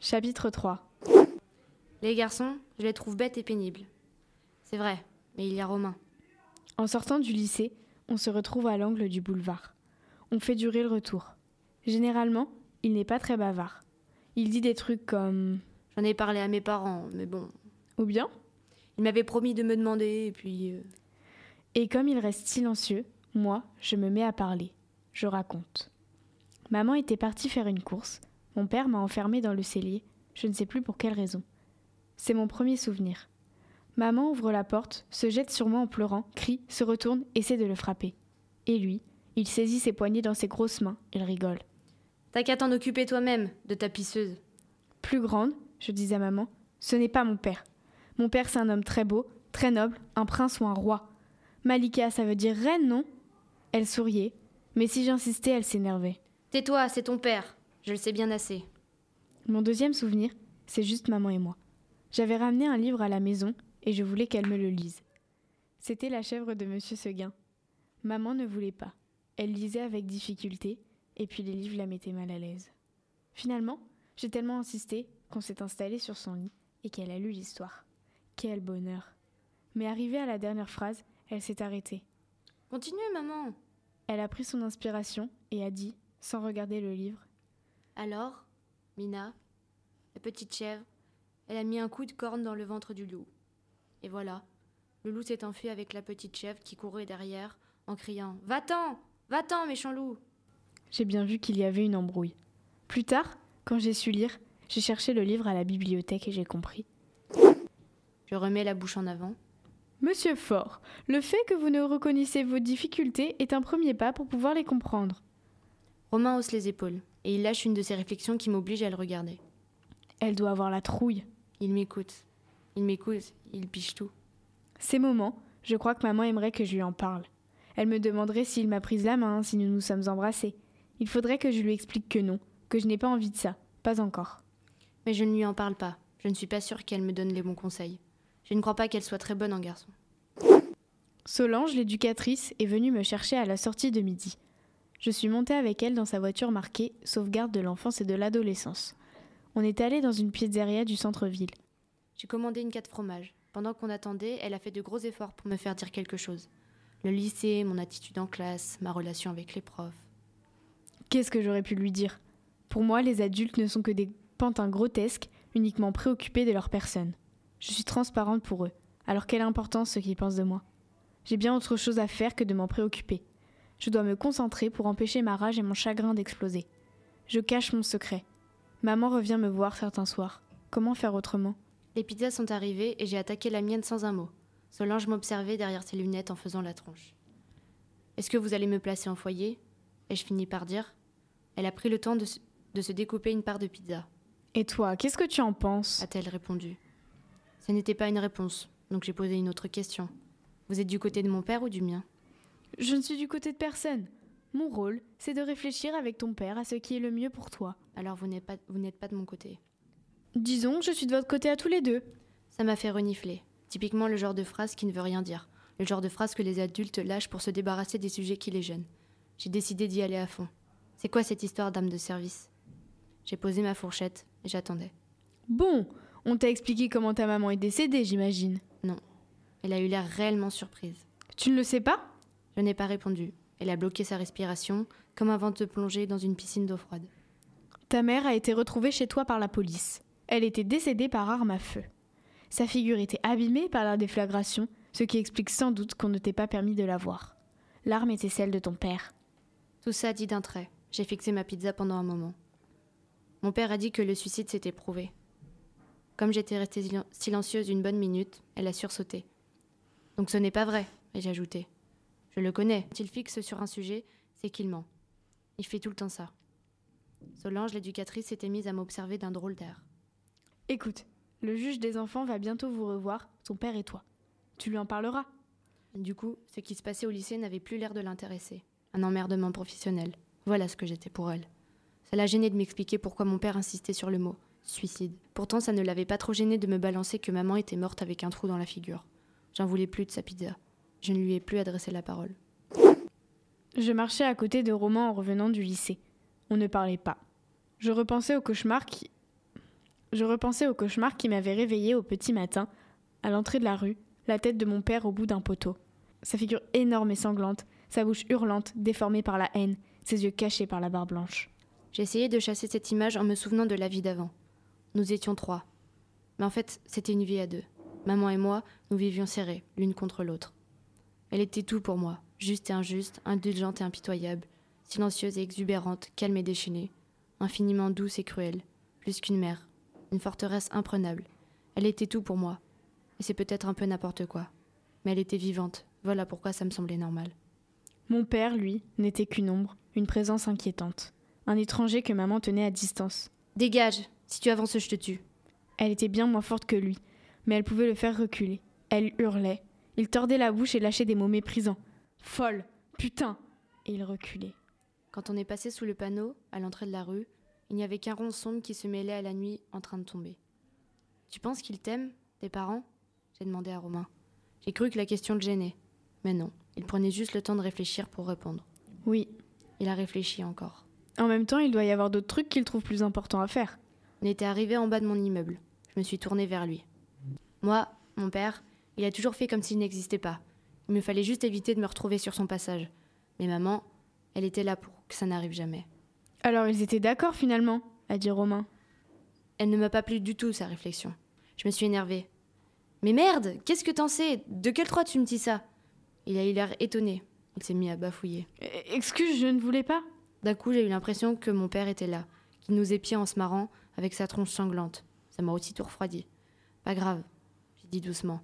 Chapitre 3 Les garçons, je les trouve bêtes et pénibles. C'est vrai, mais il y a Romain. En sortant du lycée, on se retrouve à l'angle du boulevard. On fait durer le retour. Généralement, il n'est pas très bavard. Il dit des trucs comme J'en ai parlé à mes parents, mais bon. Ou bien Ils m'avaient promis de me demander, et puis. euh, Et comme il reste silencieux, moi, je me mets à parler. Je raconte. Maman était partie faire une course. Mon père m'a enfermé dans le cellier. Je ne sais plus pour quelle raison. C'est mon premier souvenir. Maman ouvre la porte, se jette sur moi en pleurant, crie, se retourne, essaie de le frapper. Et lui, il saisit ses poignets dans ses grosses mains, il rigole. T'as qu'à t'en occuper toi-même, de ta pisseuse. Plus grande, je dis à maman, ce n'est pas mon père. Mon père, c'est un homme très beau, très noble, un prince ou un roi. Malika, ça veut dire reine, non? Elle souriait, mais si j'insistais, elle s'énervait. Tais-toi, c'est ton père. Je le sais bien assez. Mon deuxième souvenir, c'est juste maman et moi. J'avais ramené un livre à la maison et je voulais qu'elle me le lise. C'était La chèvre de Monsieur Seguin. Maman ne voulait pas. Elle lisait avec difficulté et puis les livres la mettaient mal à l'aise. Finalement, j'ai tellement insisté qu'on s'est installé sur son lit et qu'elle a lu l'histoire. Quel bonheur. Mais arrivée à la dernière phrase, elle s'est arrêtée. Continue, maman. Elle a pris son inspiration et a dit, sans regarder le livre, Alors, Mina, la petite chèvre, elle a mis un coup de corne dans le ventre du loup. Et voilà, le loup s'est enfui avec la petite chèvre qui courait derrière en criant Va-t'en Va-t'en, méchant loup J'ai bien vu qu'il y avait une embrouille. Plus tard, quand j'ai su lire, j'ai cherché le livre à la bibliothèque et j'ai compris. Je remets la bouche en avant. Monsieur Fort, le fait que vous ne reconnaissez vos difficultés est un premier pas pour pouvoir les comprendre. Romain hausse les épaules et il lâche une de ses réflexions qui m'oblige à le regarder. Elle doit avoir la trouille. Il m'écoute. Il m'écoute, il piche tout. Ces moments, je crois que maman aimerait que je lui en parle. Elle me demanderait s'il m'a prise la main, si nous nous sommes embrassés. Il faudrait que je lui explique que non, que je n'ai pas envie de ça, pas encore. Mais je ne lui en parle pas. Je ne suis pas sûre qu'elle me donne les bons conseils. Je ne crois pas qu'elle soit très bonne en garçon. Solange, l'éducatrice, est venue me chercher à la sortie de midi. Je suis montée avec elle dans sa voiture marquée Sauvegarde de l'enfance et de l'adolescence. On est allé dans une pizzeria du centre-ville. J'ai commandé une 4 fromages. Pendant qu'on attendait, elle a fait de gros efforts pour me faire dire quelque chose. Le lycée, mon attitude en classe, ma relation avec les profs. Qu'est-ce que j'aurais pu lui dire? Pour moi, les adultes ne sont que des pantins grotesques, uniquement préoccupés de leur personne. Je suis transparente pour eux, alors quelle importance ce qu'ils pensent de moi? J'ai bien autre chose à faire que de m'en préoccuper. Je dois me concentrer pour empêcher ma rage et mon chagrin d'exploser. Je cache mon secret. Maman revient me voir certains soirs. Comment faire autrement? Les pizzas sont arrivées et j'ai attaqué la mienne sans un mot. Solange m'observait derrière ses lunettes en faisant la tronche. Est-ce que vous allez me placer en foyer? Ai-je fini par dire. Elle a pris le temps de se, de se découper une part de pizza, Et toi, qu'est-ce que tu en penses? a-t-elle répondu. Ce n'était pas une réponse, donc j'ai posé une autre question. Vous êtes du côté de mon père ou du mien? Je ne suis du côté de personne. Mon rôle, c'est de réfléchir avec ton père à ce qui est le mieux pour toi. Alors vous n'êtes pas, vous n'êtes pas de mon côté. Disons que je suis de votre côté à tous les deux. Ça m'a fait renifler. Typiquement le genre de phrase qui ne veut rien dire. Le genre de phrase que les adultes lâchent pour se débarrasser des sujets qui les gênent. J'ai décidé d'y aller à fond. C'est quoi cette histoire d'âme de service? J'ai posé ma fourchette et j'attendais. Bon, on t'a expliqué comment ta maman est décédée, j'imagine. Elle a eu l'air réellement surprise. Tu ne le sais pas? Je n'ai pas répondu. Elle a bloqué sa respiration, comme avant de se plonger dans une piscine d'eau froide. Ta mère a été retrouvée chez toi par la police. Elle était décédée par arme à feu. Sa figure était abîmée par la déflagration, ce qui explique sans doute qu'on ne t'ait pas permis de la voir. L'arme était celle de ton père. Tout ça dit d'un trait. J'ai fixé ma pizza pendant un moment. Mon père a dit que le suicide s'était prouvé. Comme j'étais restée silen- silencieuse une bonne minute, elle a sursauté. Donc ce n'est pas vrai, ai-je ajouté. Je le connais. Quand il fixe sur un sujet, c'est qu'il ment. Il fait tout le temps ça. Solange, l'éducatrice, s'était mise à m'observer d'un drôle d'air. Écoute, le juge des enfants va bientôt vous revoir, ton père et toi. Tu lui en parleras. Du coup, ce qui se passait au lycée n'avait plus l'air de l'intéresser. Un emmerdement professionnel. Voilà ce que j'étais pour elle. Ça l'a gêné de m'expliquer pourquoi mon père insistait sur le mot suicide. Pourtant, ça ne l'avait pas trop gêné de me balancer que maman était morte avec un trou dans la figure. J'en voulais plus de sa pizza. Je ne lui ai plus adressé la parole. Je marchais à côté de Roman en revenant du lycée. On ne parlait pas. Je repensais au cauchemar qui. Je repensais au cauchemar qui m'avait réveillé au petit matin, à l'entrée de la rue, la tête de mon père au bout d'un poteau. Sa figure énorme et sanglante, sa bouche hurlante, déformée par la haine, ses yeux cachés par la barre blanche. Essayé de chasser cette image en me souvenant de la vie d'avant. Nous étions trois. Mais en fait, c'était une vie à deux. Maman et moi, nous vivions serrés, l'une contre l'autre. Elle était tout pour moi, juste et injuste, indulgente et impitoyable, silencieuse et exubérante, calme et déchaînée, infiniment douce et cruelle, plus qu'une mère, une forteresse imprenable. Elle était tout pour moi. Et c'est peut-être un peu n'importe quoi. Mais elle était vivante, voilà pourquoi ça me semblait normal. Mon père, lui, n'était qu'une ombre, une présence inquiétante. Un étranger que maman tenait à distance. Dégage Si tu avances, je te tue. Elle était bien moins forte que lui, mais elle pouvait le faire reculer. Elle hurlait. Il tordait la bouche et lâchait des mots méprisants. Folle Putain Et il reculait. Quand on est passé sous le panneau, à l'entrée de la rue, il n'y avait qu'un rond sombre qui se mêlait à la nuit en train de tomber. Tu penses qu'ils t'aiment, tes parents? J'ai demandé à Romain. J'ai cru que la question le gênait. Mais non, il prenait juste le temps de réfléchir pour répondre. Oui. Il a réfléchi encore. En même temps, il doit y avoir d'autres trucs qu'il trouve plus importants à faire. On était arrivé en bas de mon immeuble. Je me suis tournée vers lui. Moi, mon père, il a toujours fait comme s'il n'existait pas. Il me fallait juste éviter de me retrouver sur son passage. Mais maman, elle était là pour que ça n'arrive jamais. Alors ils étaient d'accord finalement, a dit Romain. Elle ne m'a pas plu du tout, sa réflexion. Je me suis énervée. Mais merde, qu'est-ce que t'en sais? De quel droit tu me dis ça? Il a eu l'air étonné. Il s'est mis à bafouiller. Euh, excuse, je ne voulais pas. D'un coup, j'ai eu l'impression que mon père était là, qu'il nous épiait en se marrant avec sa tronche sanglante. Ça m'a aussitôt refroidi. Pas grave, j'ai dit doucement.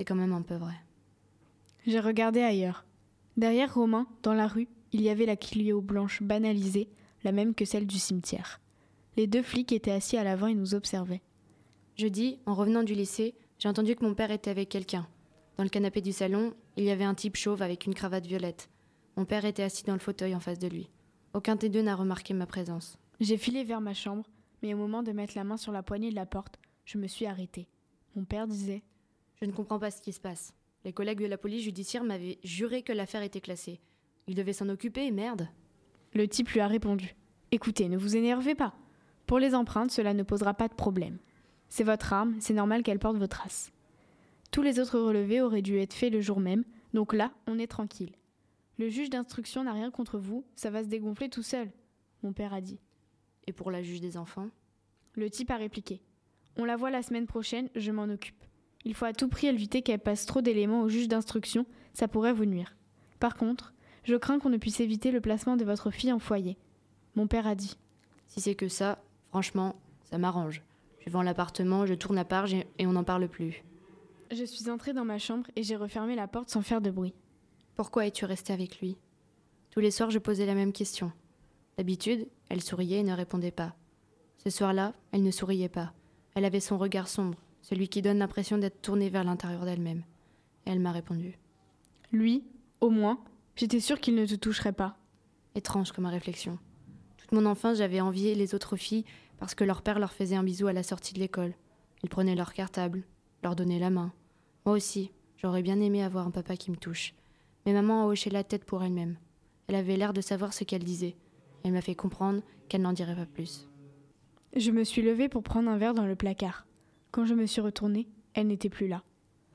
C'est quand même un peu vrai. J'ai regardé ailleurs. Derrière Romain, dans la rue, il y avait la Clio blanche banalisée, la même que celle du cimetière. Les deux flics étaient assis à l'avant et nous observaient. Jeudi, en revenant du lycée, j'ai entendu que mon père était avec quelqu'un. Dans le canapé du salon, il y avait un type chauve avec une cravate violette. Mon père était assis dans le fauteuil en face de lui. Aucun des deux n'a remarqué ma présence. J'ai filé vers ma chambre, mais au moment de mettre la main sur la poignée de la porte, je me suis arrêtée. Mon père disait Je ne comprends pas ce qui se passe. Les collègues de la police judiciaire m'avaient juré que l'affaire était classée. Ils devaient s'en occuper, merde. Le type lui a répondu Écoutez, ne vous énervez pas. Pour les empreintes, cela ne posera pas de problème. C'est votre arme, c'est normal qu'elle porte vos traces. Tous les autres relevés auraient dû être faits le jour même, donc là, on est tranquille. Le juge d'instruction n'a rien contre vous, ça va se dégonfler tout seul, mon père a dit. Et pour la juge des enfants? Le type a répliqué. On la voit la semaine prochaine, je m'en occupe. Il faut à tout prix éviter qu'elle passe trop d'éléments au juge d'instruction, ça pourrait vous nuire. Par contre, je crains qu'on ne puisse éviter le placement de votre fille en foyer. Mon père a dit. Si c'est que ça, franchement, ça m'arrange. Je vends l'appartement, je tourne à part et on n'en parle plus. Je suis entrée dans ma chambre et j'ai refermé la porte sans faire de bruit. Pourquoi es-tu restée avec lui? Tous les soirs, je posais la même question. D'habitude, elle souriait et ne répondait pas. Ce soir-là, elle ne souriait pas. Elle avait son regard sombre, celui qui donne l'impression d'être tournée vers l'intérieur d'elle-même. Et elle m'a répondu. Lui, au moins, j'étais sûre qu'il ne te toucherait pas. Étrange comme réflexion. Toute mon enfance, j'avais envié les autres filles parce que leur père leur faisait un bisou à la sortie de l'école. Ils prenaient leur cartable, leur donnaient la main. Moi aussi, j'aurais bien aimé avoir un papa qui me touche. Mais maman a hoché la tête pour elle-même. Elle avait l'air de savoir ce qu'elle disait. Elle m'a fait comprendre qu'elle n'en dirait pas plus. Je me suis levée pour prendre un verre dans le placard. Quand je me suis retournée, elle n'était plus là.